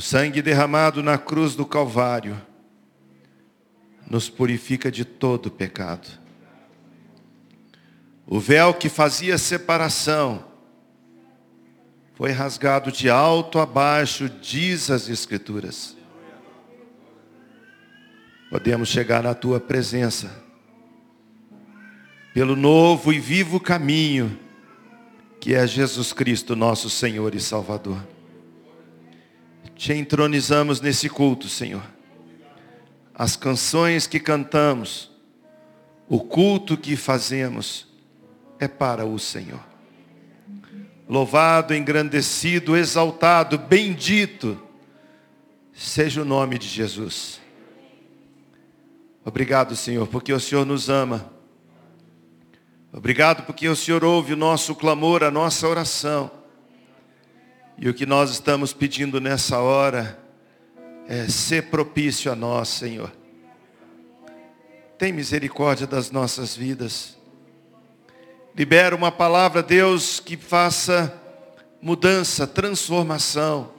O sangue derramado na cruz do Calvário nos purifica de todo pecado. O véu que fazia separação foi rasgado de alto a baixo, diz as Escrituras. Podemos chegar na tua presença pelo novo e vivo caminho que é Jesus Cristo, nosso Senhor e Salvador. Te entronizamos nesse culto, Senhor. As canções que cantamos, o culto que fazemos é para o Senhor. Louvado, engrandecido, exaltado, bendito seja o nome de Jesus. Obrigado, Senhor, porque o Senhor nos ama Obrigado porque o Senhor ouve o nosso clamor, a nossa oração. E o que nós estamos pedindo nessa hora é ser propício a nós, Senhor. Tem misericórdia das nossas vidas. Libera uma palavra, Deus, que faça mudança, transformação,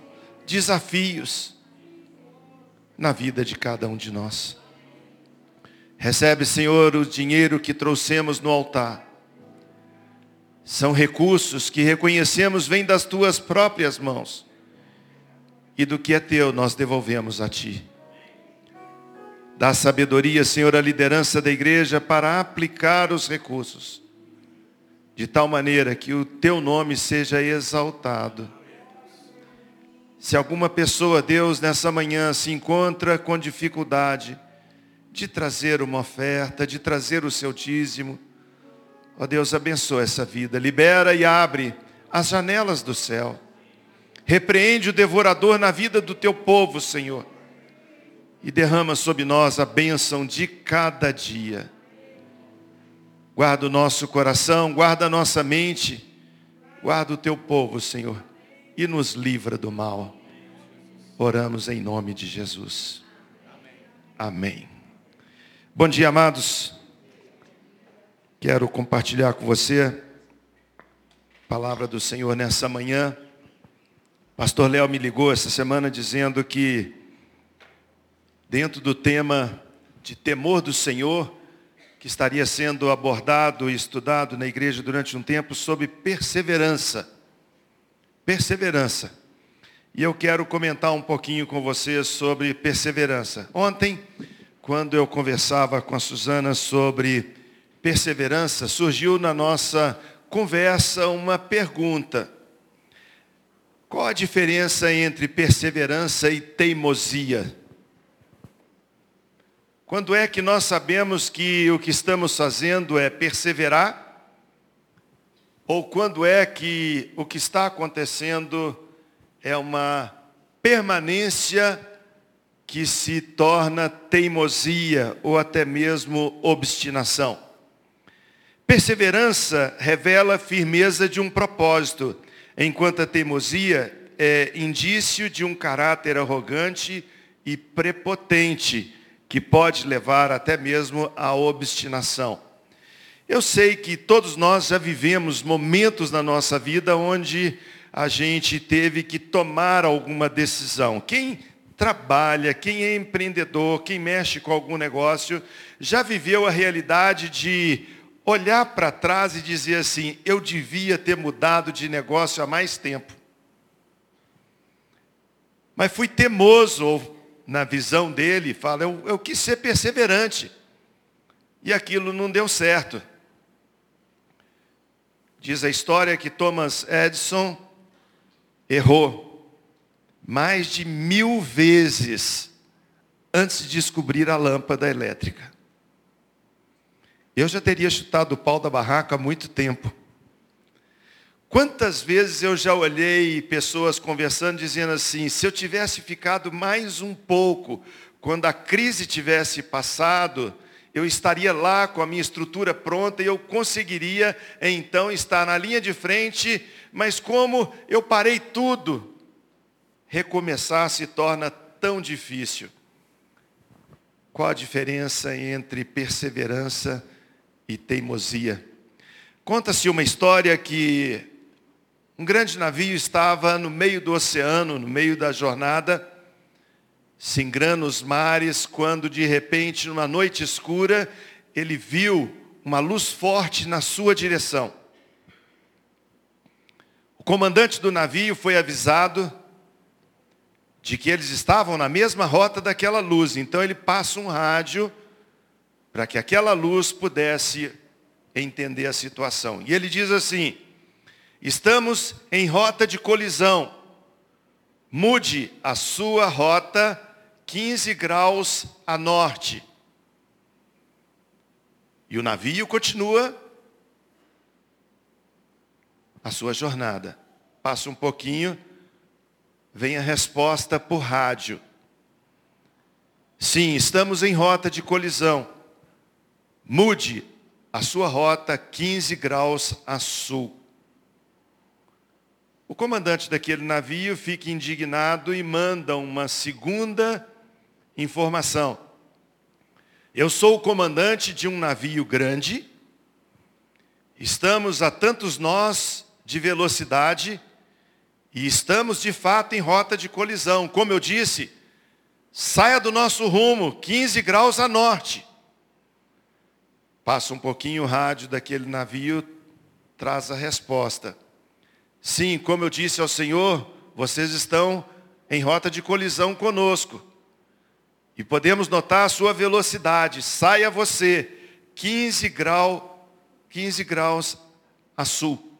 desafios na vida de cada um de nós. Recebe, Senhor, o dinheiro que trouxemos no altar. São recursos que reconhecemos vêm das tuas próprias mãos. E do que é teu nós devolvemos a ti. Dá sabedoria, Senhor, à liderança da igreja para aplicar os recursos. De tal maneira que o teu nome seja exaltado. Se alguma pessoa, Deus, nessa manhã se encontra com dificuldade, de trazer uma oferta, de trazer o seu dízimo. Ó Deus, abençoa essa vida, libera e abre as janelas do céu. Repreende o devorador na vida do teu povo, Senhor. E derrama sobre nós a bênção de cada dia. Guarda o nosso coração, guarda a nossa mente, guarda o teu povo, Senhor, e nos livra do mal. Oramos em nome de Jesus. Amém. Bom dia, amados. Quero compartilhar com você a palavra do Senhor nessa manhã. Pastor Léo me ligou essa semana dizendo que, dentro do tema de temor do Senhor, que estaria sendo abordado e estudado na igreja durante um tempo sobre perseverança. Perseverança. E eu quero comentar um pouquinho com você sobre perseverança. Ontem quando eu conversava com a Suzana sobre perseverança, surgiu na nossa conversa uma pergunta. Qual a diferença entre perseverança e teimosia? Quando é que nós sabemos que o que estamos fazendo é perseverar? Ou quando é que o que está acontecendo é uma permanência que se torna teimosia ou até mesmo obstinação. Perseverança revela firmeza de um propósito, enquanto a teimosia é indício de um caráter arrogante e prepotente, que pode levar até mesmo à obstinação. Eu sei que todos nós já vivemos momentos na nossa vida onde a gente teve que tomar alguma decisão. Quem trabalha, quem é empreendedor, quem mexe com algum negócio, já viveu a realidade de olhar para trás e dizer assim: eu devia ter mudado de negócio há mais tempo. Mas fui teimoso, ou na visão dele, fala, eu, eu quis ser perseverante. E aquilo não deu certo. Diz a história que Thomas Edison errou mais de mil vezes antes de descobrir a lâmpada elétrica. Eu já teria chutado o pau da barraca há muito tempo. Quantas vezes eu já olhei pessoas conversando dizendo assim, se eu tivesse ficado mais um pouco, quando a crise tivesse passado, eu estaria lá com a minha estrutura pronta e eu conseguiria então estar na linha de frente, mas como eu parei tudo, recomeçar se torna tão difícil. Qual a diferença entre perseverança e teimosia? Conta-se uma história que Um grande navio estava no meio do oceano, no meio da jornada, singrando os mares, quando de repente, numa noite escura, ele viu uma luz forte na sua direção. O comandante do navio foi avisado de que eles estavam na mesma rota daquela luz. Então ele passa um rádio para que aquela luz pudesse entender a situação. E ele diz assim: Estamos em rota de colisão. Mude a sua rota 15 graus a norte. E o navio continua a sua jornada. Passa um pouquinho, vem a resposta por rádio. Sim, estamos em rota de colisão. Mude a sua rota 15 graus a sul. O comandante daquele navio fica indignado e manda uma segunda informação. Eu sou o comandante de um navio grande, estamos a tantos nós de velocidade e estamos de fato em rota de colisão. Como eu disse, saia do nosso rumo, 15 graus a norte. Passa um pouquinho o rádio daquele navio, traz a resposta. Sim, como eu disse ao Senhor, vocês estão em rota de colisão conosco. E podemos notar a sua velocidade. Saia você 15 graus, 15 graus a sul.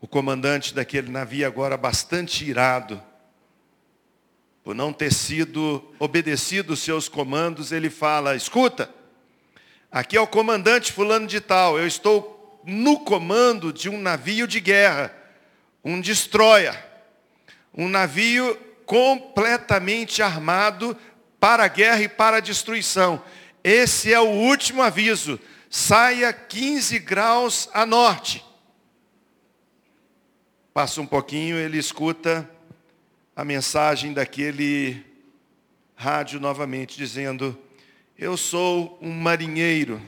O comandante daquele navio agora bastante irado por não ter sido obedecido os seus comandos, ele fala: "Escuta, aqui é o comandante fulano de tal, eu estou no comando de um navio de guerra, um destroyer, um navio completamente armado para a guerra e para a destruição. Esse é o último aviso. Saia 15 graus a norte. Passa um pouquinho, ele escuta a mensagem daquele rádio novamente, dizendo: Eu sou um marinheiro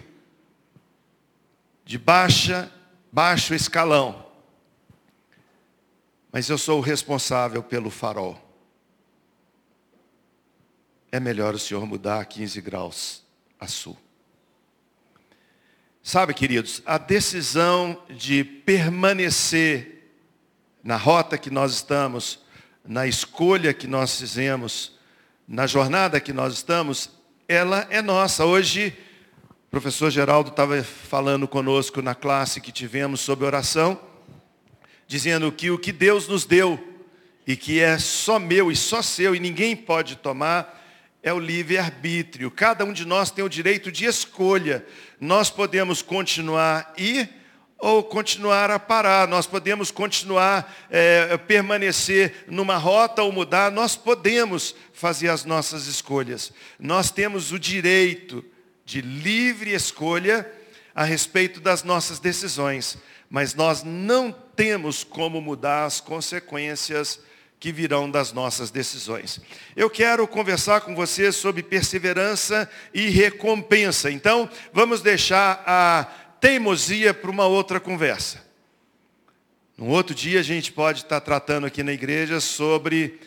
de baixa, baixo escalão. Mas eu sou o responsável pelo farol. É melhor o senhor mudar 15 graus a sul. Sabe, queridos, a decisão de permanecer na rota que nós estamos, na escolha que nós fizemos, na jornada que nós estamos, ela é nossa. Hoje o professor Geraldo estava falando conosco na classe que tivemos sobre oração, dizendo que o que Deus nos deu e que é só meu e só seu e ninguém pode tomar é o livre-arbítrio. Cada um de nós tem o direito de escolha. Nós podemos continuar ir ou continuar a parar. Nós podemos continuar, é, permanecer numa rota ou mudar. Nós podemos fazer as nossas escolhas. Nós temos o direito de livre escolha a respeito das nossas decisões, mas nós não temos como mudar as consequências que virão das nossas decisões. Eu quero conversar com você sobre perseverança e recompensa. Então, vamos deixar a teimosia para uma outra conversa. Um outro dia a gente pode estar tratando aqui na igreja sobre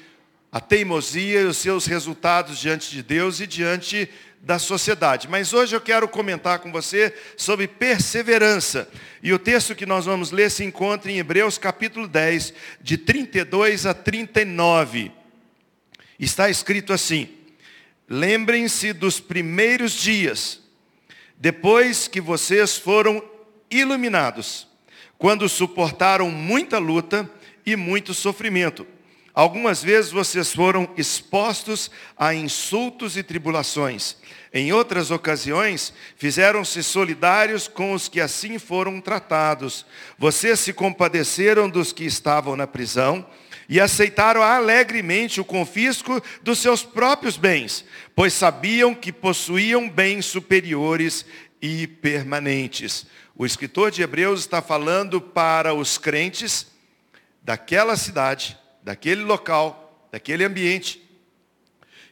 a teimosia e os seus resultados diante de Deus e diante da sociedade. Mas hoje eu quero comentar com você sobre perseverança. E o texto que nós vamos ler se encontra em Hebreus capítulo 10, de 32 a 39. Está escrito assim: Lembrem-se dos primeiros dias, depois que vocês foram iluminados, quando suportaram muita luta e muito sofrimento Algumas vezes vocês foram expostos a insultos e tribulações. Em outras ocasiões, fizeram-se solidários com os que assim foram tratados. Vocês se compadeceram dos que estavam na prisão e aceitaram alegremente o confisco dos seus próprios bens, pois sabiam que possuíam bens superiores e permanentes. O escritor de Hebreus está falando para os crentes daquela cidade daquele local, daquele ambiente,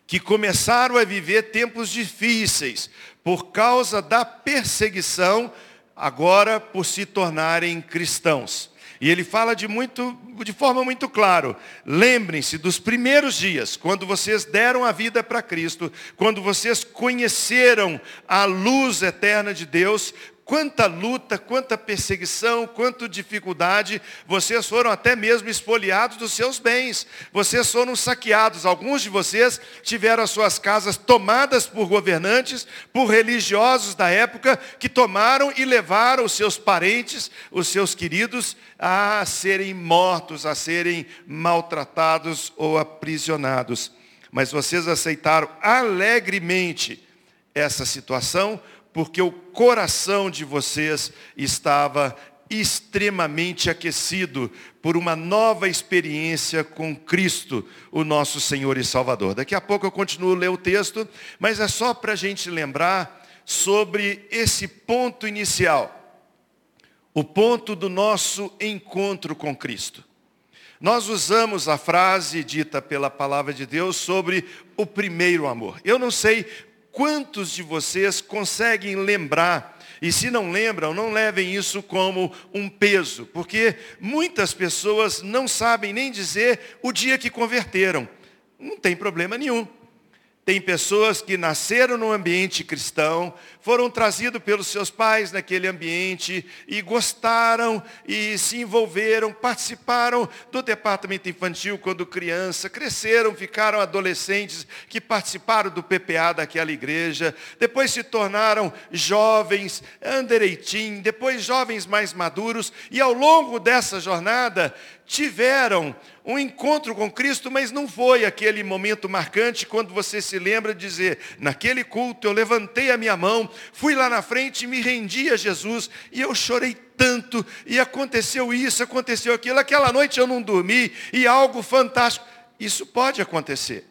que começaram a viver tempos difíceis por causa da perseguição, agora por se tornarem cristãos. E ele fala de, muito, de forma muito clara. Lembrem-se dos primeiros dias, quando vocês deram a vida para Cristo, quando vocês conheceram a luz eterna de Deus, quanta luta, quanta perseguição, quanta dificuldade, vocês foram até mesmo espoliados dos seus bens, vocês foram saqueados, alguns de vocês tiveram as suas casas tomadas por governantes, por religiosos da época, que tomaram e levaram os seus parentes, os seus queridos, a serem mortos, a serem maltratados ou aprisionados. Mas vocês aceitaram alegremente essa situação, porque o coração de vocês estava extremamente aquecido por uma nova experiência com Cristo, o nosso Senhor e Salvador. Daqui a pouco eu continuo a ler o texto, mas é só para a gente lembrar sobre esse ponto inicial, o ponto do nosso encontro com Cristo. Nós usamos a frase dita pela palavra de Deus sobre o primeiro amor. Eu não sei Quantos de vocês conseguem lembrar? E se não lembram, não levem isso como um peso, porque muitas pessoas não sabem nem dizer o dia que converteram. Não tem problema nenhum. Tem pessoas que nasceram no ambiente cristão, foram trazidos pelos seus pais naquele ambiente e gostaram e se envolveram, participaram do departamento infantil quando criança, cresceram, ficaram adolescentes que participaram do PPA daquela igreja, depois se tornaram jovens, undereitim, depois jovens mais maduros e ao longo dessa jornada tiveram um encontro com Cristo, mas não foi aquele momento marcante quando você se lembra de dizer, naquele culto eu levantei a minha mão, fui lá na frente e me rendi a Jesus e eu chorei tanto e aconteceu isso, aconteceu aquilo, aquela noite eu não dormi e algo fantástico. Isso pode acontecer.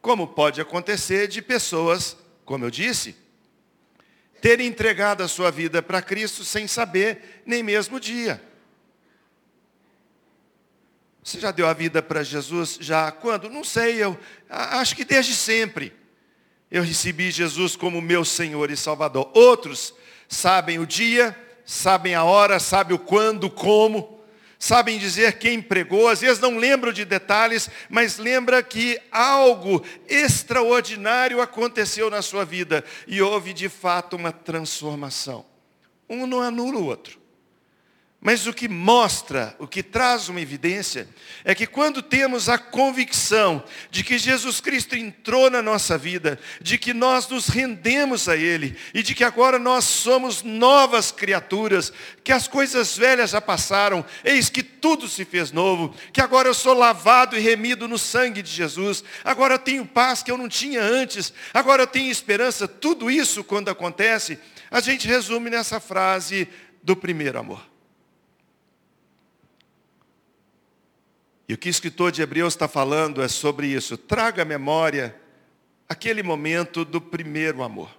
Como pode acontecer de pessoas, como eu disse, terem entregado a sua vida para Cristo sem saber nem mesmo dia. Você já deu a vida para Jesus? Já quando? Não sei, eu acho que desde sempre. Eu recebi Jesus como meu Senhor e Salvador. Outros sabem o dia, sabem a hora, sabem o quando, como, sabem dizer quem pregou, às vezes não lembram de detalhes, mas lembra que algo extraordinário aconteceu na sua vida e houve de fato uma transformação. Um não anula o outro. Mas o que mostra, o que traz uma evidência, é que quando temos a convicção de que Jesus Cristo entrou na nossa vida, de que nós nos rendemos a Ele e de que agora nós somos novas criaturas, que as coisas velhas já passaram, eis que tudo se fez novo, que agora eu sou lavado e remido no sangue de Jesus, agora eu tenho paz que eu não tinha antes, agora eu tenho esperança, tudo isso quando acontece, a gente resume nessa frase do primeiro amor. E o que o escritor de Hebreus está falando é sobre isso. Traga à memória aquele momento do primeiro amor.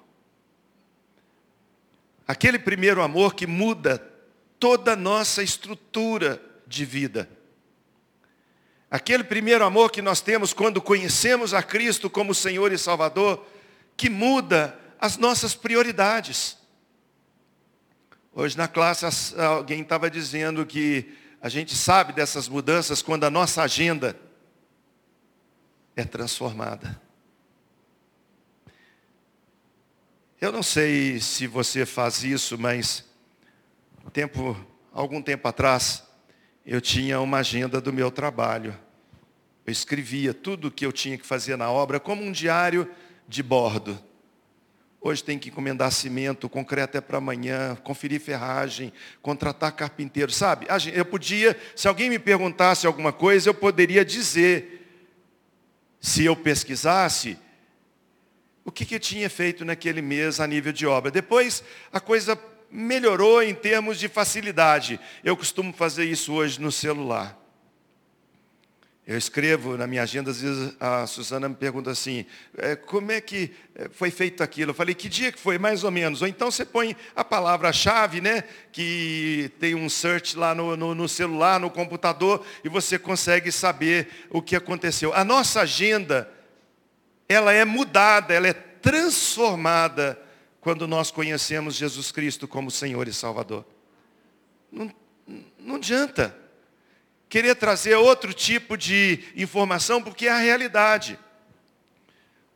Aquele primeiro amor que muda toda a nossa estrutura de vida. Aquele primeiro amor que nós temos quando conhecemos a Cristo como Senhor e Salvador, que muda as nossas prioridades. Hoje na classe alguém estava dizendo que a gente sabe dessas mudanças quando a nossa agenda é transformada. Eu não sei se você faz isso, mas tempo, algum tempo atrás, eu tinha uma agenda do meu trabalho. Eu escrevia tudo o que eu tinha que fazer na obra como um diário de bordo. Hoje tem que encomendar cimento, concreto é para amanhã, conferir ferragem, contratar carpinteiro, sabe? Eu podia, se alguém me perguntasse alguma coisa, eu poderia dizer, se eu pesquisasse, o que, que eu tinha feito naquele mês a nível de obra. Depois a coisa melhorou em termos de facilidade. Eu costumo fazer isso hoje no celular. Eu escrevo na minha agenda, às vezes a Suzana me pergunta assim, é, como é que é, foi feito aquilo? Eu falei, que dia que foi, mais ou menos? Ou então você põe a palavra-chave, né? Que tem um search lá no, no, no, celular, no computador, e você consegue saber o que aconteceu. A nossa agenda, ela é mudada, ela é transformada quando nós conhecemos Jesus Cristo como Senhor e Salvador. Não, não adianta querer trazer outro tipo de informação, porque é a realidade.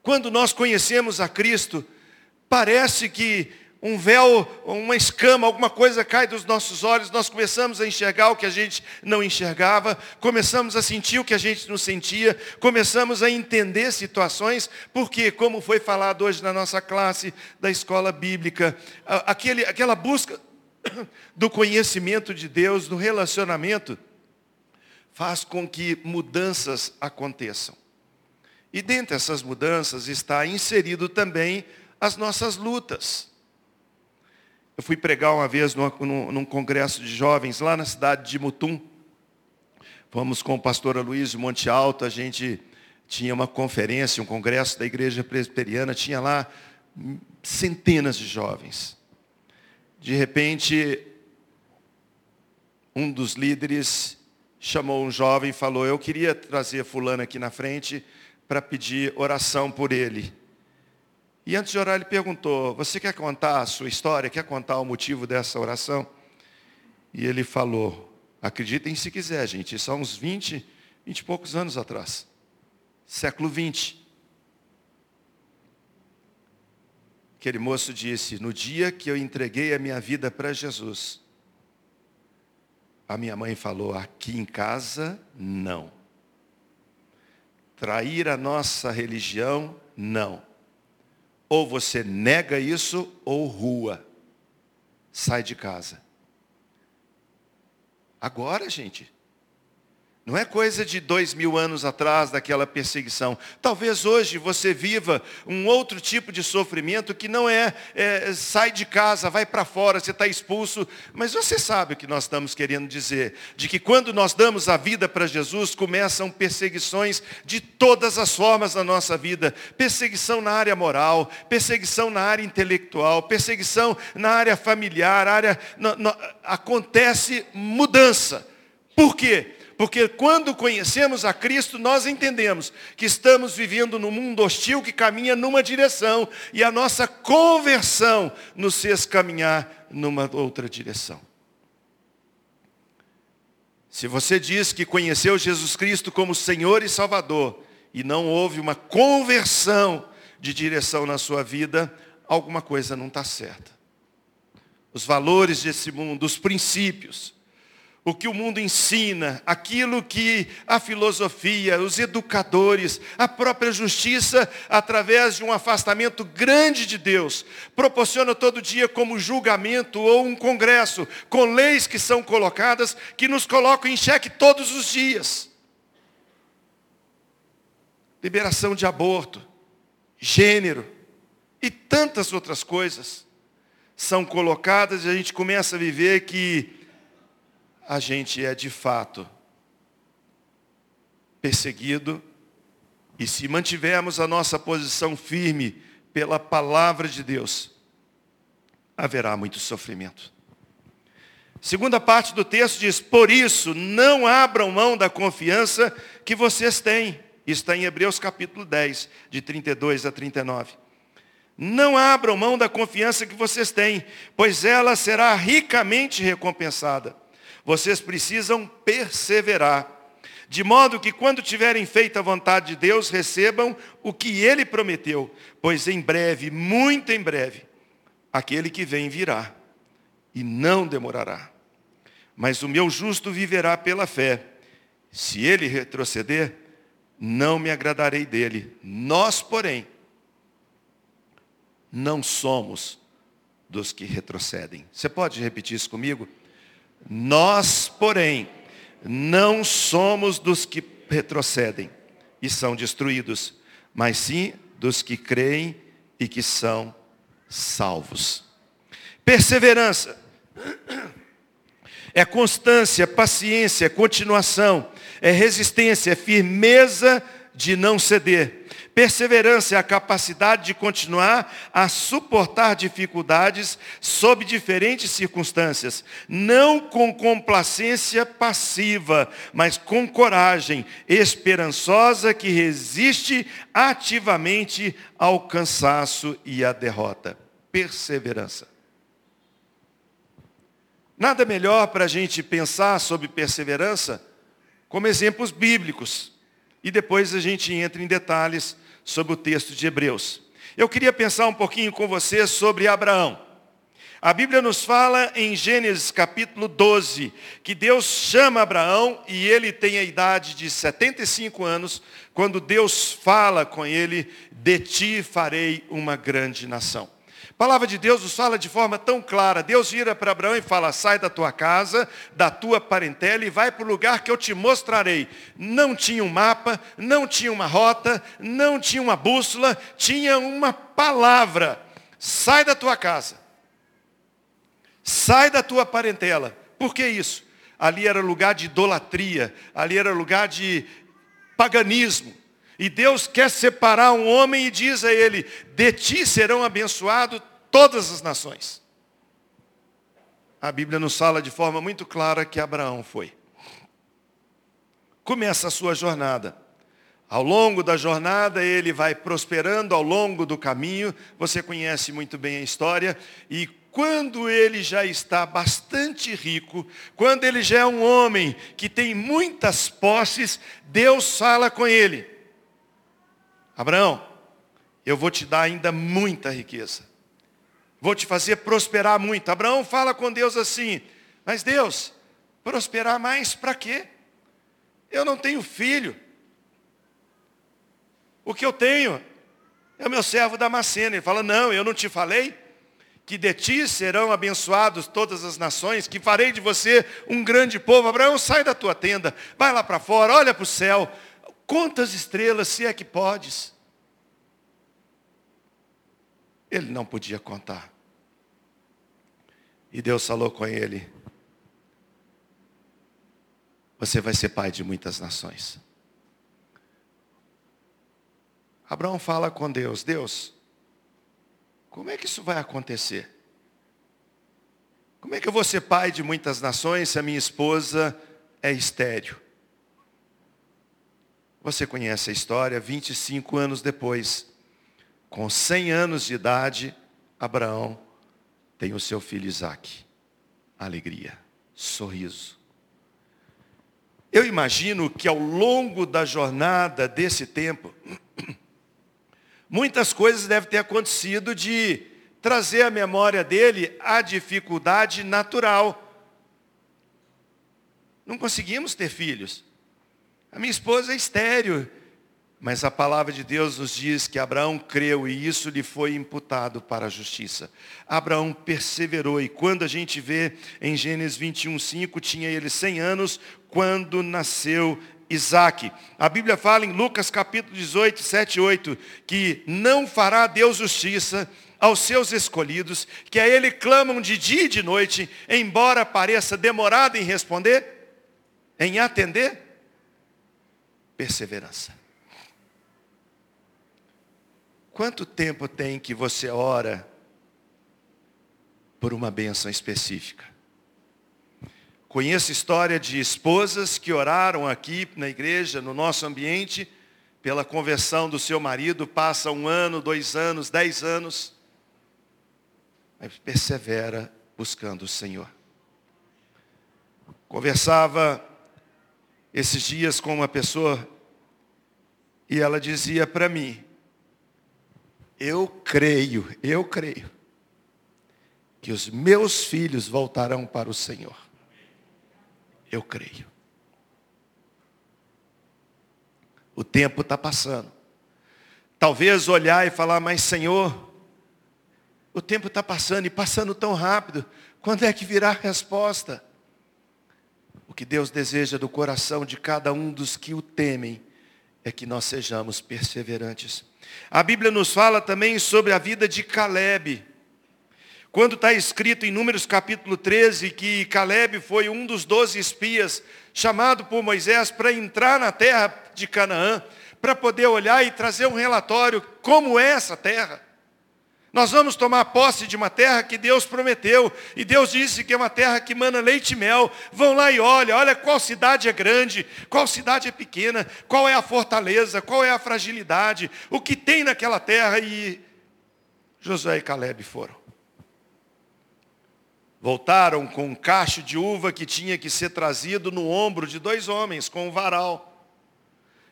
Quando nós conhecemos a Cristo, parece que um véu, uma escama, alguma coisa cai dos nossos olhos, nós começamos a enxergar o que a gente não enxergava, começamos a sentir o que a gente não sentia, começamos a entender situações, porque, como foi falado hoje na nossa classe da escola bíblica, aquele, aquela busca do conhecimento de Deus, do relacionamento, faz com que mudanças aconteçam. E dentre essas mudanças está inserido também as nossas lutas. Eu fui pregar uma vez num, num congresso de jovens lá na cidade de Mutum. Fomos com o pastor Luiz Monte Alto, a gente tinha uma conferência, um congresso da igreja presbiteriana, tinha lá centenas de jovens. De repente, um dos líderes chamou um jovem e falou, eu queria trazer fulano aqui na frente para pedir oração por ele. E antes de orar, ele perguntou: Você quer contar a sua história? Quer contar o motivo dessa oração? E ele falou: Acreditem se quiser, gente, isso há uns 20, 20 e poucos anos atrás. Século 20. Aquele moço disse: No dia que eu entreguei a minha vida para Jesus, a minha mãe falou: Aqui em casa, não. Trair a nossa religião, não. Ou você nega isso, ou rua. Sai de casa. Agora, gente, não é coisa de dois mil anos atrás daquela perseguição. Talvez hoje você viva um outro tipo de sofrimento que não é, é sai de casa, vai para fora, você está expulso. Mas você sabe o que nós estamos querendo dizer. De que quando nós damos a vida para Jesus, começam perseguições de todas as formas na nossa vida. Perseguição na área moral, perseguição na área intelectual, perseguição na área familiar, área, acontece mudança. Por quê? Porque quando conhecemos a Cristo, nós entendemos que estamos vivendo num mundo hostil que caminha numa direção e a nossa conversão nos fez caminhar numa outra direção. Se você diz que conheceu Jesus Cristo como Senhor e Salvador e não houve uma conversão de direção na sua vida, alguma coisa não está certa. Os valores desse mundo, os princípios, o que o mundo ensina, aquilo que a filosofia, os educadores, a própria justiça, através de um afastamento grande de Deus, proporciona todo dia como julgamento ou um congresso, com leis que são colocadas, que nos colocam em xeque todos os dias. Liberação de aborto, gênero e tantas outras coisas são colocadas e a gente começa a viver que a gente é de fato perseguido e se mantivermos a nossa posição firme pela palavra de Deus, haverá muito sofrimento. Segunda parte do texto diz: Por isso, não abram mão da confiança que vocês têm. Está em Hebreus capítulo 10, de 32 a 39. Não abram mão da confiança que vocês têm, pois ela será ricamente recompensada vocês precisam perseverar. De modo que quando tiverem feito a vontade de Deus, recebam o que Ele prometeu. Pois em breve, muito em breve, aquele que vem virá. E não demorará. Mas o meu justo viverá pela fé. Se ele retroceder, não me agradarei dele. Nós, porém, não somos dos que retrocedem. Você pode repetir isso comigo? Nós, porém, não somos dos que retrocedem e são destruídos, mas sim dos que creem e que são salvos. Perseverança é constância, paciência, continuação, é resistência, é firmeza de não ceder. Perseverança é a capacidade de continuar a suportar dificuldades sob diferentes circunstâncias, não com complacência passiva, mas com coragem esperançosa que resiste ativamente ao cansaço e à derrota. Perseverança. Nada melhor para a gente pensar sobre perseverança como exemplos bíblicos. E depois a gente entra em detalhes sobre o texto de Hebreus. Eu queria pensar um pouquinho com você sobre Abraão. A Bíblia nos fala em Gênesis capítulo 12 que Deus chama Abraão e ele tem a idade de 75 anos, quando Deus fala com ele, de ti farei uma grande nação. Palavra de Deus nos fala de forma tão clara. Deus vira para Abraão e fala: sai da tua casa, da tua parentela e vai para o lugar que eu te mostrarei. Não tinha um mapa, não tinha uma rota, não tinha uma bússola, tinha uma palavra. Sai da tua casa Sai da tua parentela. Por que isso? Ali era lugar de idolatria, ali era lugar de paganismo. E Deus quer separar um homem e diz a ele: De ti serão abençoados todas as nações. A Bíblia nos fala de forma muito clara que Abraão foi. Começa a sua jornada. Ao longo da jornada, ele vai prosperando ao longo do caminho. Você conhece muito bem a história. E quando ele já está bastante rico, quando ele já é um homem que tem muitas posses, Deus fala com ele: Abraão, eu vou te dar ainda muita riqueza. Vou te fazer prosperar muito. Abraão fala com Deus assim: Mas Deus, prosperar mais para quê? Eu não tenho filho. O que eu tenho é o meu servo Damasceno. Ele fala: Não, eu não te falei que de ti serão abençoados todas as nações, que farei de você um grande povo. Abraão, sai da tua tenda, vai lá para fora, olha para o céu, conta as estrelas, se é que podes. Ele não podia contar. E Deus falou com ele: Você vai ser pai de muitas nações. Abraão fala com Deus: Deus, como é que isso vai acontecer? Como é que eu vou ser pai de muitas nações se a minha esposa é estéreo? Você conhece a história, 25 anos depois, com 100 anos de idade, Abraão tem o seu filho Isaac. Alegria, sorriso. Eu imagino que ao longo da jornada desse tempo, Muitas coisas devem ter acontecido de trazer à memória dele a dificuldade natural. Não conseguimos ter filhos. A minha esposa é estéreo. Mas a palavra de Deus nos diz que Abraão creu e isso lhe foi imputado para a justiça. Abraão perseverou e quando a gente vê em Gênesis 21, 5, tinha ele 100 anos quando nasceu Isaac. A Bíblia fala em Lucas capítulo 18, 7 e 8, que não fará Deus justiça aos seus escolhidos, que a ele clamam de dia e de noite, embora pareça demorado em responder, em atender, perseverança. Quanto tempo tem que você ora por uma bênção específica? Conheço história de esposas que oraram aqui na igreja, no nosso ambiente, pela conversão do seu marido, passa um ano, dois anos, dez anos, mas persevera buscando o Senhor. Conversava esses dias com uma pessoa e ela dizia para mim, eu creio, eu creio, que os meus filhos voltarão para o Senhor. Eu creio. O tempo está passando. Talvez olhar e falar, mas Senhor, o tempo está passando e passando tão rápido. Quando é que virá a resposta? O que Deus deseja do coração de cada um dos que o temem é que nós sejamos perseverantes. A Bíblia nos fala também sobre a vida de Caleb. Quando está escrito em Números capítulo 13 que Caleb foi um dos doze espias chamado por Moisés para entrar na terra de Canaã, para poder olhar e trazer um relatório como é essa terra. Nós vamos tomar posse de uma terra que Deus prometeu, e Deus disse que é uma terra que mana leite e mel. Vão lá e olha, olha qual cidade é grande, qual cidade é pequena, qual é a fortaleza, qual é a fragilidade, o que tem naquela terra. E Josué e Caleb foram. Voltaram com um cacho de uva que tinha que ser trazido no ombro de dois homens com um varal.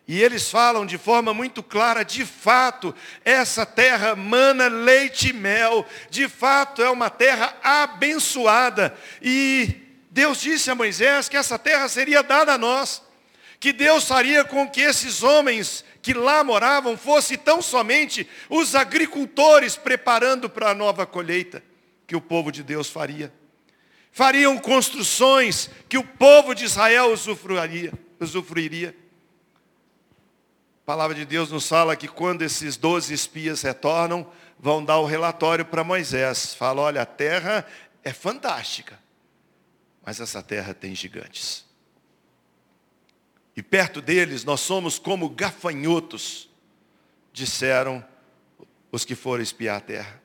E eles falam de forma muito clara, de fato, essa terra mana leite e mel, de fato é uma terra abençoada. E Deus disse a Moisés que essa terra seria dada a nós, que Deus faria com que esses homens que lá moravam fossem tão somente os agricultores preparando para a nova colheita que o povo de Deus faria. Fariam construções que o povo de Israel usufruiria. usufruiria. A palavra de Deus nos fala que quando esses doze espias retornam, vão dar o relatório para Moisés. Fala, olha, a terra é fantástica, mas essa terra tem gigantes. E perto deles nós somos como gafanhotos, disseram os que foram espiar a terra.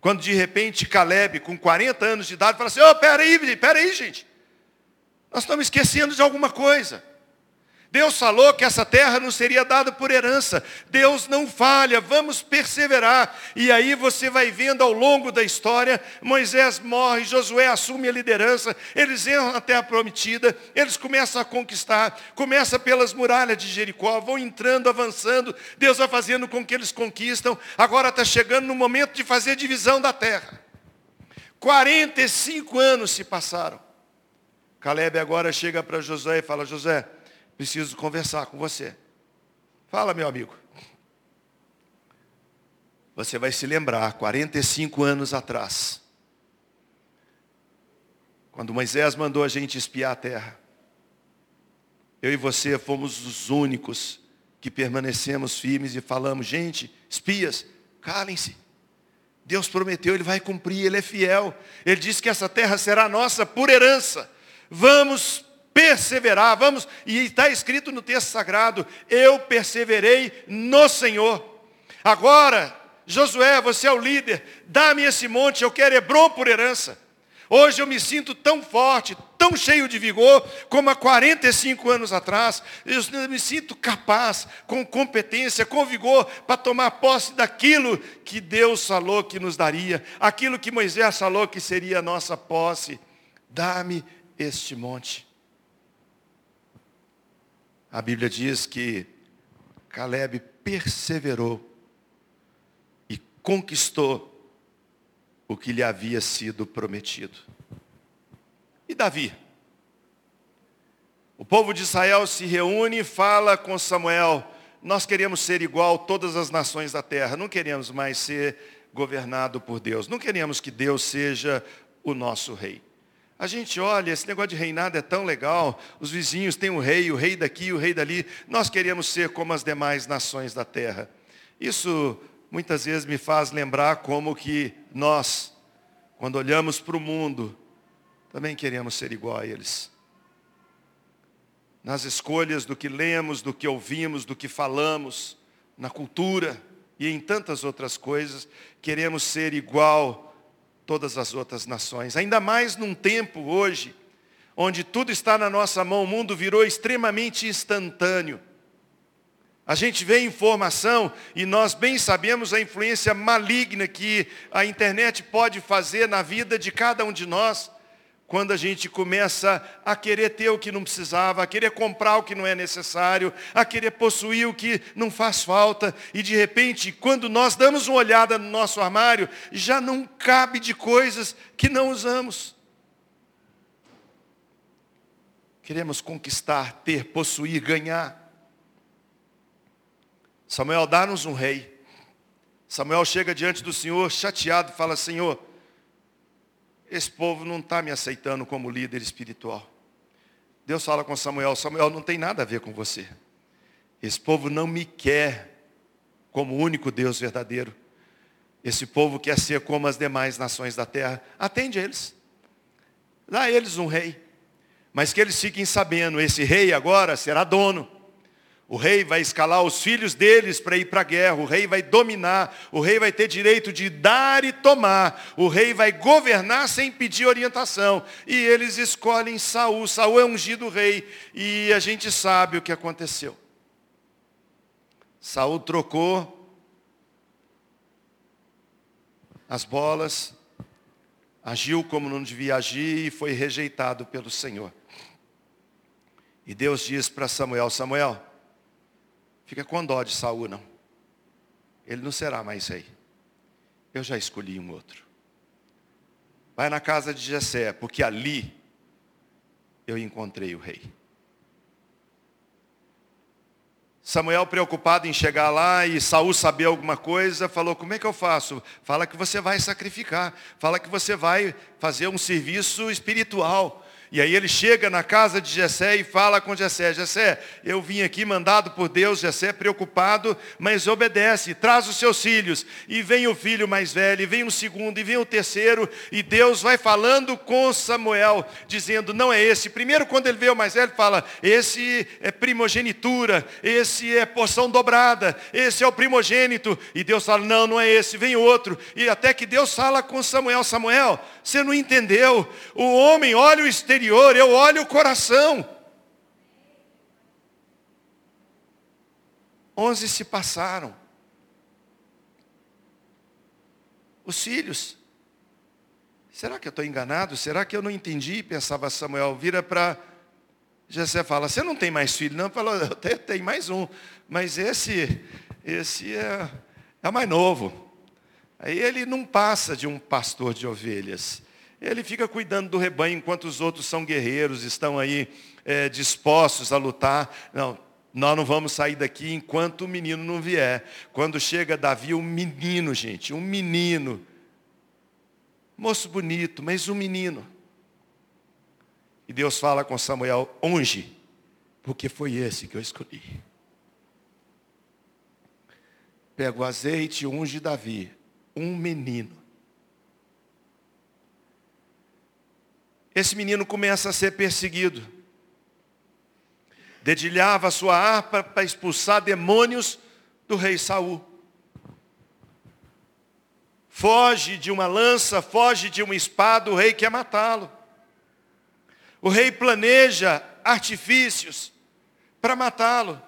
Quando de repente Caleb, com 40 anos de idade, fala assim, ô, oh, peraí, peraí, gente. Nós estamos esquecendo de alguma coisa. Deus falou que essa terra não seria dada por herança. Deus não falha, vamos perseverar. E aí você vai vendo ao longo da história, Moisés morre, Josué assume a liderança, eles entram até a prometida, eles começam a conquistar, começa pelas muralhas de Jericó, vão entrando, avançando, Deus vai fazendo com que eles conquistam. Agora está chegando no momento de fazer divisão da terra. 45 anos se passaram. Caleb agora chega para Josué e fala, Josué, preciso conversar com você. Fala, meu amigo. Você vai se lembrar, 45 anos atrás, quando Moisés mandou a gente espiar a terra, eu e você fomos os únicos que permanecemos firmes e falamos, gente, espias, calem-se. Deus prometeu, Ele vai cumprir, Ele é fiel. Ele disse que essa terra será nossa por herança. Vamos perseverar, vamos, e está escrito no texto sagrado, eu perseverei no Senhor. Agora, Josué, você é o líder, dá-me esse monte, eu quero Hebron por herança. Hoje eu me sinto tão forte, tão cheio de vigor, como há 45 anos atrás. Eu me sinto capaz, com competência, com vigor, para tomar posse daquilo que Deus falou que nos daria, aquilo que Moisés falou que seria a nossa posse. Dá-me este monte. A Bíblia diz que Caleb perseverou e conquistou o que lhe havia sido prometido. E Davi? O povo de Israel se reúne e fala com Samuel: Nós queremos ser igual todas as nações da terra, não queremos mais ser governado por Deus, não queremos que Deus seja o nosso rei. A gente olha, esse negócio de reinado é tão legal, os vizinhos têm um rei, o rei daqui, o rei dali. Nós queremos ser como as demais nações da terra. Isso muitas vezes me faz lembrar como que nós, quando olhamos para o mundo, também queremos ser igual a eles. Nas escolhas do que lemos, do que ouvimos, do que falamos, na cultura e em tantas outras coisas, queremos ser igual todas as outras nações. Ainda mais num tempo hoje, onde tudo está na nossa mão, o mundo virou extremamente instantâneo. A gente vê informação e nós bem sabemos a influência maligna que a internet pode fazer na vida de cada um de nós quando a gente começa a querer ter o que não precisava, a querer comprar o que não é necessário, a querer possuir o que não faz falta, e de repente, quando nós damos uma olhada no nosso armário, já não cabe de coisas que não usamos. Queremos conquistar, ter, possuir, ganhar. Samuel, dá-nos um rei. Samuel chega diante do Senhor chateado fala: Senhor, esse povo não está me aceitando como líder espiritual. Deus fala com Samuel, Samuel não tem nada a ver com você. Esse povo não me quer como único Deus verdadeiro. Esse povo quer ser como as demais nações da terra. Atende eles. Dá a eles um rei. Mas que eles fiquem sabendo, esse rei agora será dono. O rei vai escalar os filhos deles para ir para a guerra, o rei vai dominar, o rei vai ter direito de dar e tomar, o rei vai governar sem pedir orientação. E eles escolhem Saul. Saul é ungido rei. E a gente sabe o que aconteceu. Saul trocou as bolas, agiu como não devia agir e foi rejeitado pelo Senhor. E Deus diz para Samuel, Samuel, fica com dó de Saul não. Ele não será mais rei. Eu já escolhi um outro. Vai na casa de Jessé, porque ali eu encontrei o rei. Samuel preocupado em chegar lá e Saul saber alguma coisa, falou: "Como é que eu faço?" Fala que você vai sacrificar, fala que você vai fazer um serviço espiritual. E aí ele chega na casa de Jessé e fala com Jessé, Jessé, eu vim aqui mandado por Deus, Jessé preocupado, mas obedece, traz os seus filhos. E vem o filho mais velho, e vem o segundo, e vem o terceiro, e Deus vai falando com Samuel, dizendo, não é esse. Primeiro quando ele vê o mais velho, fala, esse é primogenitura, esse é porção dobrada, esse é o primogênito. E Deus fala, não, não é esse, vem outro. E até que Deus fala com Samuel, Samuel, você não entendeu, o homem olha o exterior, exterior, eu olho o coração. Onze se passaram. Os filhos. Será que eu estou enganado? Será que eu não entendi? Pensava Samuel. Vira para Jessé fala, você não tem mais filho? Não, falou, eu tenho, tenho mais um. Mas esse, esse é, é mais novo. Aí ele não passa de um pastor de ovelhas. Ele fica cuidando do rebanho enquanto os outros são guerreiros, estão aí é, dispostos a lutar. Não, nós não vamos sair daqui enquanto o menino não vier. Quando chega Davi, um menino, gente, um menino. Moço bonito, mas um menino. E Deus fala com Samuel, unge, porque foi esse que eu escolhi. Pega o azeite unge Davi, um menino. Esse menino começa a ser perseguido. Dedilhava sua harpa para expulsar demônios do rei Saul. Foge de uma lança, foge de uma espada, o rei quer matá-lo. O rei planeja artifícios para matá-lo.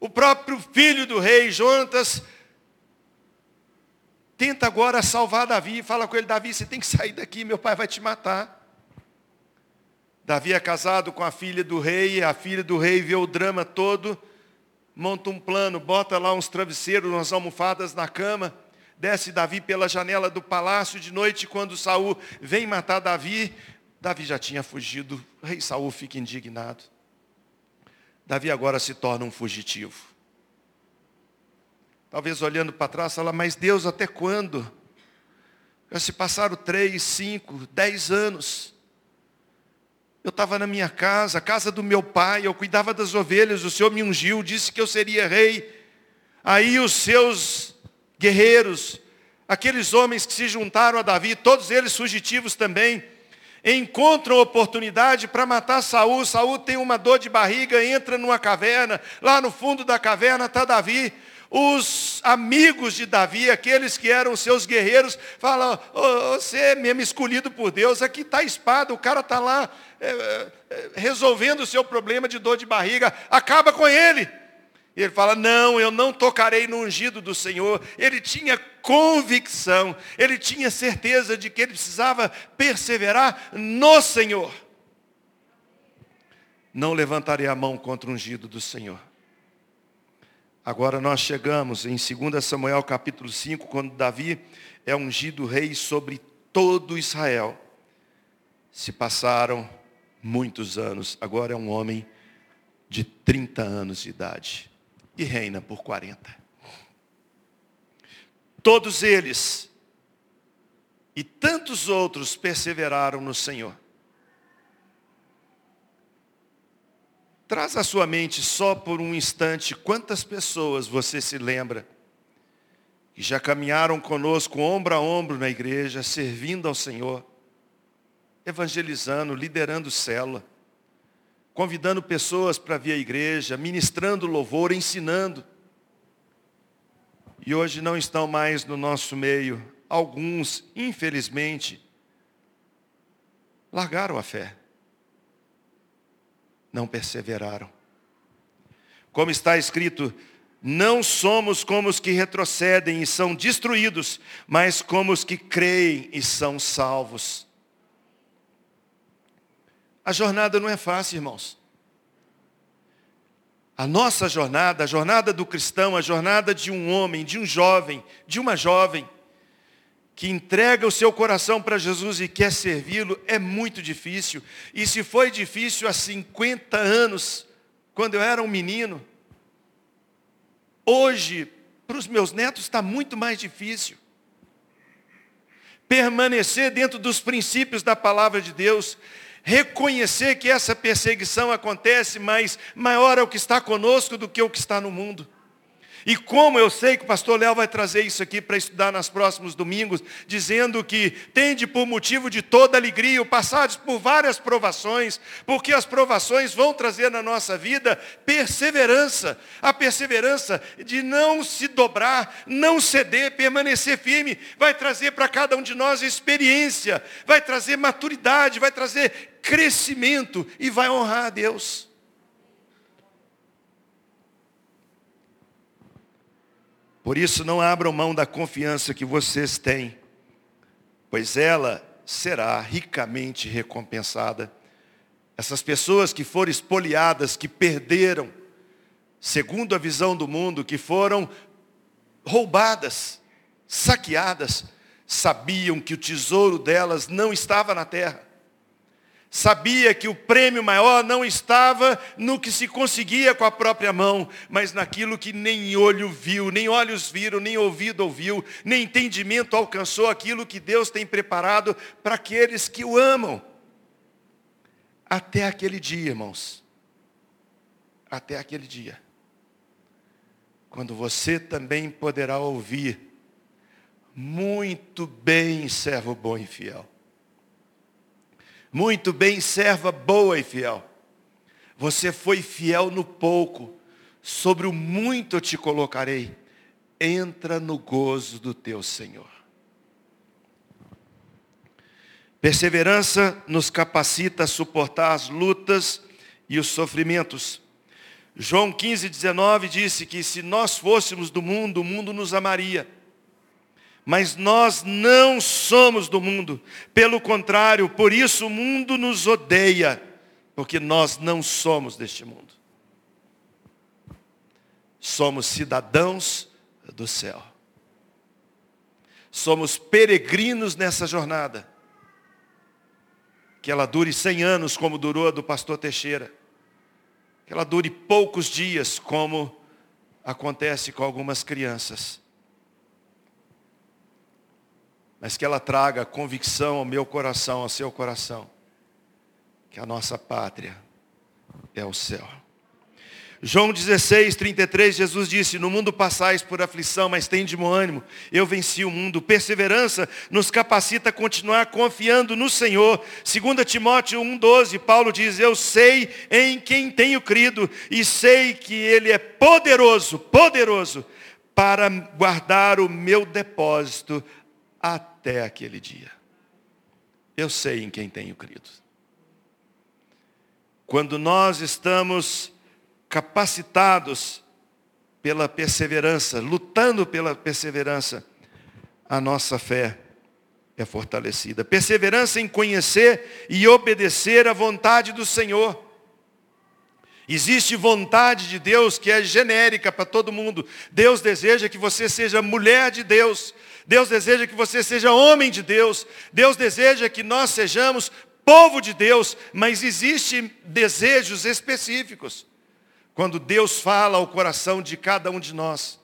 O próprio filho do rei, Jonatas, tenta agora salvar Davi, fala com ele, Davi, você tem que sair daqui, meu pai vai te matar. Davi é casado com a filha do rei, a filha do rei vê o drama todo, monta um plano, bota lá uns travesseiros, umas almofadas na cama, desce Davi pela janela do palácio de noite, quando Saul vem matar Davi, Davi já tinha fugido, o rei Saul fica indignado. Davi agora se torna um fugitivo. Talvez olhando para trás, fala, mas Deus, até quando? Já se passaram três, cinco, dez anos. Eu estava na minha casa, casa do meu pai, eu cuidava das ovelhas, o Senhor me ungiu, disse que eu seria rei. Aí os seus guerreiros, aqueles homens que se juntaram a Davi, todos eles fugitivos também, encontram oportunidade para matar Saul. Saul tem uma dor de barriga, entra numa caverna, lá no fundo da caverna está Davi. Os amigos de Davi, aqueles que eram seus guerreiros, falam, oh, você é mesmo escolhido por Deus, aqui está a espada, o cara está lá é, é, resolvendo o seu problema de dor de barriga, acaba com ele. E ele fala, não, eu não tocarei no ungido do Senhor. Ele tinha convicção, ele tinha certeza de que ele precisava perseverar no Senhor. Não levantarei a mão contra o ungido do Senhor. Agora nós chegamos em 2 Samuel capítulo 5, quando Davi é ungido rei sobre todo Israel. Se passaram muitos anos, agora é um homem de 30 anos de idade e reina por 40. Todos eles e tantos outros perseveraram no Senhor. Traz à sua mente só por um instante quantas pessoas você se lembra que já caminharam conosco ombro a ombro na igreja, servindo ao Senhor, evangelizando, liderando célula, convidando pessoas para vir à igreja, ministrando louvor, ensinando. E hoje não estão mais no nosso meio. Alguns, infelizmente, largaram a fé não perseveraram. Como está escrito, não somos como os que retrocedem e são destruídos, mas como os que creem e são salvos. A jornada não é fácil, irmãos. A nossa jornada, a jornada do cristão, a jornada de um homem, de um jovem, de uma jovem, que entrega o seu coração para Jesus e quer servi-lo, é muito difícil. E se foi difícil há 50 anos, quando eu era um menino, hoje, para os meus netos, está muito mais difícil permanecer dentro dos princípios da palavra de Deus, reconhecer que essa perseguição acontece, mas maior é o que está conosco do que o que está no mundo. E como eu sei que o pastor Léo vai trazer isso aqui para estudar nos próximos domingos, dizendo que tende por motivo de toda alegria, passados por várias provações, porque as provações vão trazer na nossa vida perseverança, a perseverança de não se dobrar, não ceder, permanecer firme, vai trazer para cada um de nós experiência, vai trazer maturidade, vai trazer crescimento e vai honrar a Deus. Por isso, não abram mão da confiança que vocês têm, pois ela será ricamente recompensada. Essas pessoas que foram espoliadas, que perderam, segundo a visão do mundo, que foram roubadas, saqueadas, sabiam que o tesouro delas não estava na terra Sabia que o prêmio maior não estava no que se conseguia com a própria mão, mas naquilo que nem olho viu, nem olhos viram, nem ouvido ouviu, nem entendimento alcançou aquilo que Deus tem preparado para aqueles que o amam. Até aquele dia, irmãos. Até aquele dia. Quando você também poderá ouvir, muito bem, servo bom e fiel muito bem, serva boa e fiel. Você foi fiel no pouco, sobre o muito eu te colocarei. Entra no gozo do teu Senhor. Perseverança nos capacita a suportar as lutas e os sofrimentos. João 15, 19 disse que se nós fôssemos do mundo, o mundo nos amaria mas nós não somos do mundo. Pelo contrário, por isso o mundo nos odeia, porque nós não somos deste mundo. Somos cidadãos do céu. Somos peregrinos nessa jornada. Que ela dure cem anos, como durou a do pastor Teixeira. Que ela dure poucos dias, como acontece com algumas crianças mas que ela traga convicção ao meu coração, ao seu coração, que a nossa pátria é o céu. João 16, 33, Jesus disse, no mundo passais por aflição, mas tem bom ânimo, eu venci o mundo. Perseverança nos capacita a continuar confiando no Senhor. 2 Timóteo 1,12, Paulo diz, eu sei em quem tenho crido, e sei que Ele é poderoso, poderoso, para guardar o meu depósito até aquele dia. Eu sei em quem tenho crido. Quando nós estamos capacitados pela perseverança, lutando pela perseverança, a nossa fé é fortalecida. Perseverança em conhecer e obedecer a vontade do Senhor. Existe vontade de Deus que é genérica para todo mundo. Deus deseja que você seja mulher de Deus. Deus deseja que você seja homem de Deus. Deus deseja que nós sejamos povo de Deus, mas existem desejos específicos. Quando Deus fala ao coração de cada um de nós,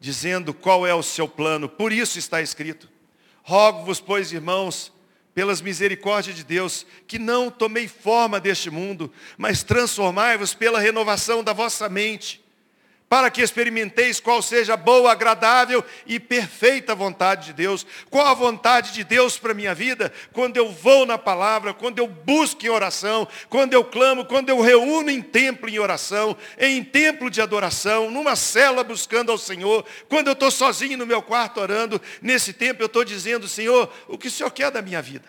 dizendo qual é o seu plano, por isso está escrito: Rogo-vos, pois, irmãos, pelas misericórdias de Deus, que não tomei forma deste mundo, mas transformai-vos pela renovação da vossa mente para que experimenteis qual seja a boa, agradável e perfeita vontade de Deus. Qual a vontade de Deus para a minha vida? Quando eu vou na palavra, quando eu busco em oração, quando eu clamo, quando eu reúno em templo em oração, em templo de adoração, numa cela buscando ao Senhor, quando eu estou sozinho no meu quarto orando, nesse tempo eu estou dizendo, Senhor, o que o Senhor quer da minha vida?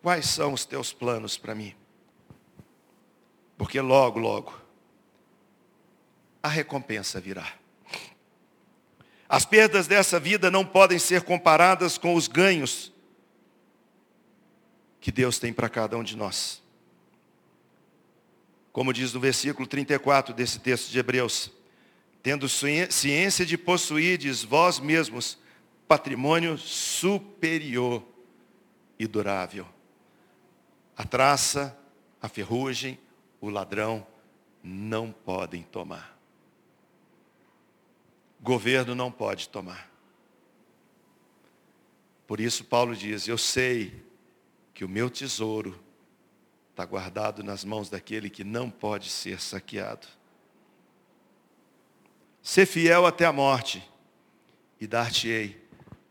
Quais são os teus planos para mim? Porque logo, logo, a recompensa virá. As perdas dessa vida não podem ser comparadas com os ganhos que Deus tem para cada um de nós. Como diz no versículo 34 desse texto de Hebreus, tendo ciência de possuirdes vós mesmos patrimônio superior e durável. A traça, a ferrugem, o ladrão não podem tomar. Governo não pode tomar. Por isso Paulo diz, eu sei que o meu tesouro está guardado nas mãos daquele que não pode ser saqueado. Ser fiel até a morte e dar-te-ei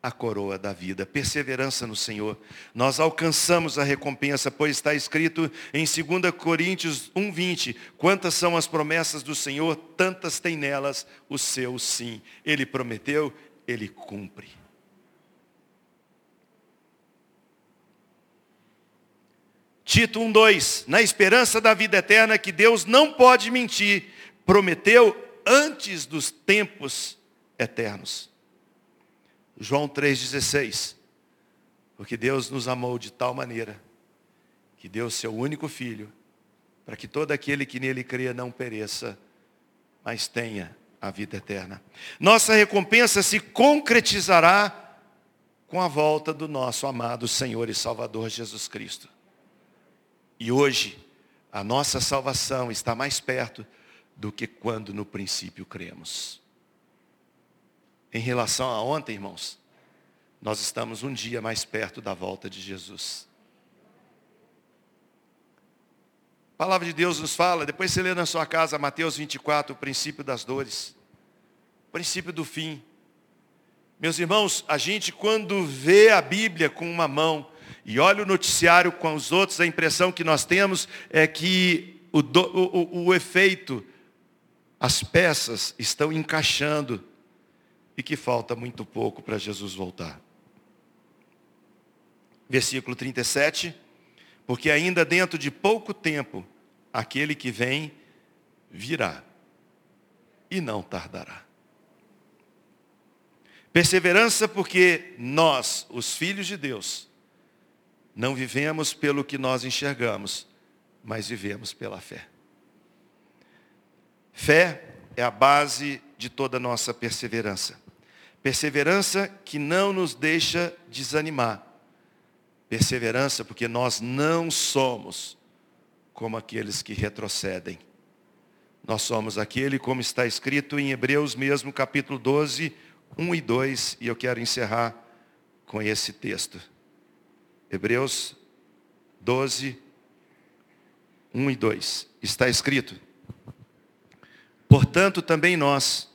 a coroa da vida. Perseverança no Senhor. Nós alcançamos a recompensa, pois está escrito em 2 Coríntios 1:20, quantas são as promessas do Senhor, tantas tem nelas o seu sim. Ele prometeu, ele cumpre. Tito 1:2, na esperança da vida eterna que Deus não pode mentir, prometeu antes dos tempos eternos. João 3,16. Porque Deus nos amou de tal maneira que deu seu único filho, para que todo aquele que nele crê não pereça, mas tenha a vida eterna. Nossa recompensa se concretizará com a volta do nosso amado Senhor e Salvador Jesus Cristo. E hoje, a nossa salvação está mais perto do que quando no princípio cremos. Em relação a ontem, irmãos, nós estamos um dia mais perto da volta de Jesus. A palavra de Deus nos fala, depois você lê na sua casa Mateus 24, o princípio das dores, o princípio do fim. Meus irmãos, a gente quando vê a Bíblia com uma mão e olha o noticiário com os outros, a impressão que nós temos é que o, do, o, o efeito, as peças estão encaixando e que falta muito pouco para Jesus voltar. Versículo 37, porque ainda dentro de pouco tempo, aquele que vem virá e não tardará. Perseverança porque nós, os filhos de Deus, não vivemos pelo que nós enxergamos, mas vivemos pela fé. Fé é a base de toda a nossa perseverança. Perseverança que não nos deixa desanimar. Perseverança porque nós não somos como aqueles que retrocedem. Nós somos aquele, como está escrito em Hebreus mesmo, capítulo 12, 1 e 2, e eu quero encerrar com esse texto. Hebreus 12, 1 e 2. Está escrito: Portanto, também nós,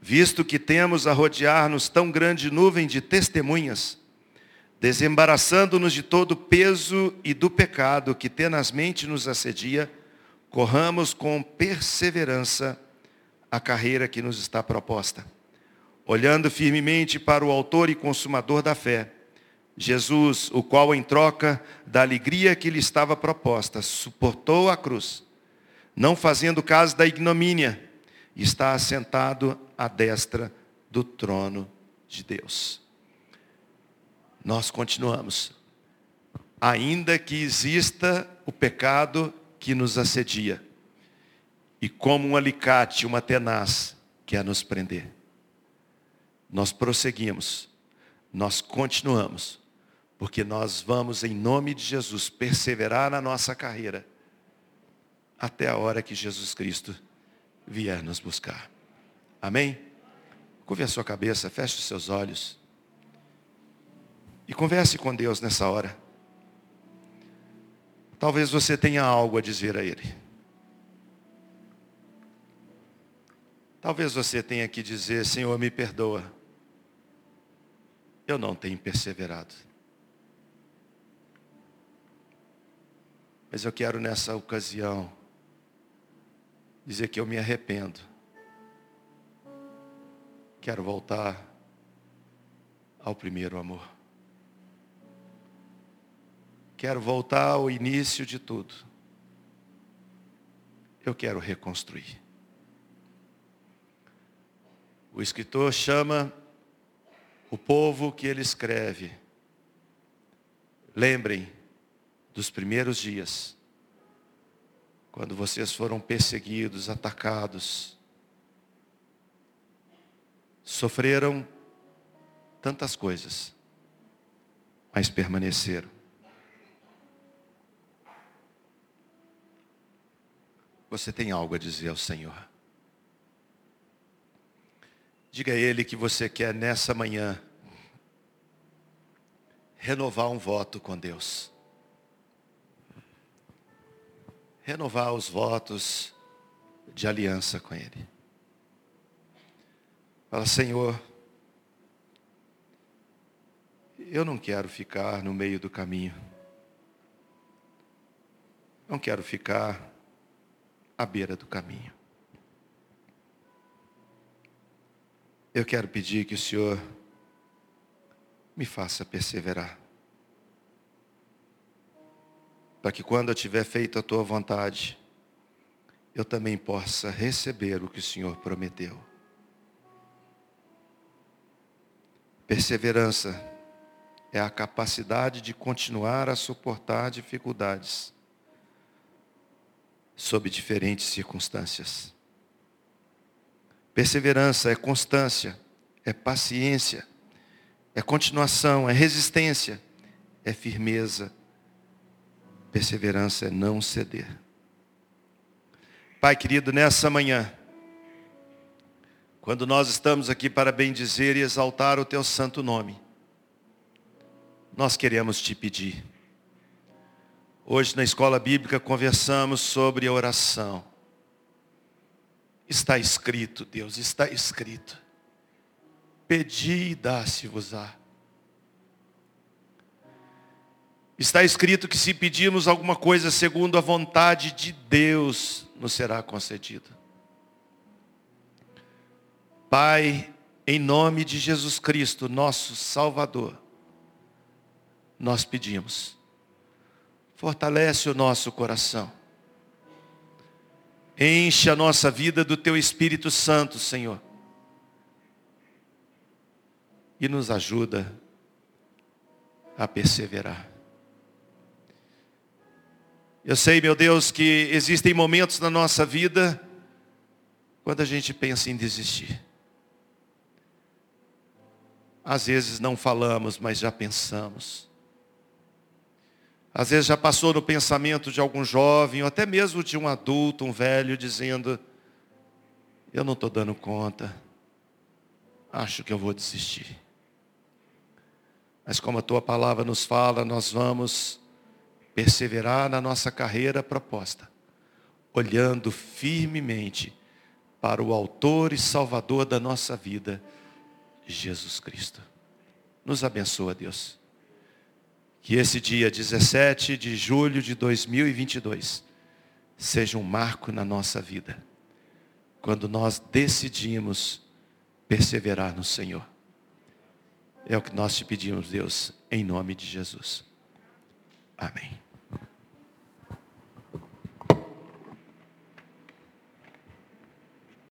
visto que temos a rodear-nos tão grande nuvem de testemunhas, desembaraçando-nos de todo o peso e do pecado que tenazmente nos assedia, corramos com perseverança a carreira que nos está proposta, olhando firmemente para o autor e consumador da fé, Jesus, o qual em troca da alegria que lhe estava proposta, suportou a cruz, não fazendo caso da ignomínia, está assentado à destra do trono de Deus. Nós continuamos. Ainda que exista o pecado que nos assedia, e como um alicate, uma tenaz, quer nos prender. Nós prosseguimos, nós continuamos, porque nós vamos, em nome de Jesus, perseverar na nossa carreira, até a hora que Jesus Cristo vier nos buscar. Amém? Curve a sua cabeça, feche os seus olhos. E converse com Deus nessa hora. Talvez você tenha algo a dizer a Ele. Talvez você tenha que dizer, Senhor, me perdoa. Eu não tenho perseverado. Mas eu quero nessa ocasião dizer que eu me arrependo. Quero voltar ao primeiro amor. Quero voltar ao início de tudo. Eu quero reconstruir. O escritor chama o povo que ele escreve. Lembrem dos primeiros dias, quando vocês foram perseguidos, atacados, sofreram tantas coisas, mas permaneceram. Você tem algo a dizer ao Senhor. Diga a Ele que você quer nessa manhã renovar um voto com Deus. Renovar os votos de aliança com Ele. Fala, Senhor, eu não quero ficar no meio do caminho. Não quero ficar à beira do caminho. Eu quero pedir que o Senhor me faça perseverar. Para que quando eu tiver feito a tua vontade, eu também possa receber o que o Senhor prometeu. Perseverança é a capacidade de continuar a suportar dificuldades sob diferentes circunstâncias. Perseverança é constância, é paciência, é continuação, é resistência, é firmeza. Perseverança é não ceder. Pai querido, nessa manhã, quando nós estamos aqui para bendizer e exaltar o teu santo nome, nós queremos te pedir. Hoje na escola bíblica conversamos sobre a oração. Está escrito, Deus, está escrito. Pedi e dá-se-vos-á. Está escrito que se pedirmos alguma coisa segundo a vontade de Deus, nos será concedido. Pai, em nome de Jesus Cristo, nosso Salvador, nós pedimos, fortalece o nosso coração Enche a nossa vida do teu Espírito Santo, Senhor. E nos ajuda a perseverar. Eu sei, meu Deus, que existem momentos na nossa vida quando a gente pensa em desistir. Às vezes não falamos, mas já pensamos. Às vezes já passou no pensamento de algum jovem, ou até mesmo de um adulto, um velho, dizendo, eu não estou dando conta, acho que eu vou desistir. Mas como a tua palavra nos fala, nós vamos perseverar na nossa carreira proposta, olhando firmemente para o autor e salvador da nossa vida, Jesus Cristo. Nos abençoa, Deus. Que esse dia 17 de julho de 2022 seja um marco na nossa vida. Quando nós decidimos perseverar no Senhor. É o que nós te pedimos, Deus, em nome de Jesus. Amém.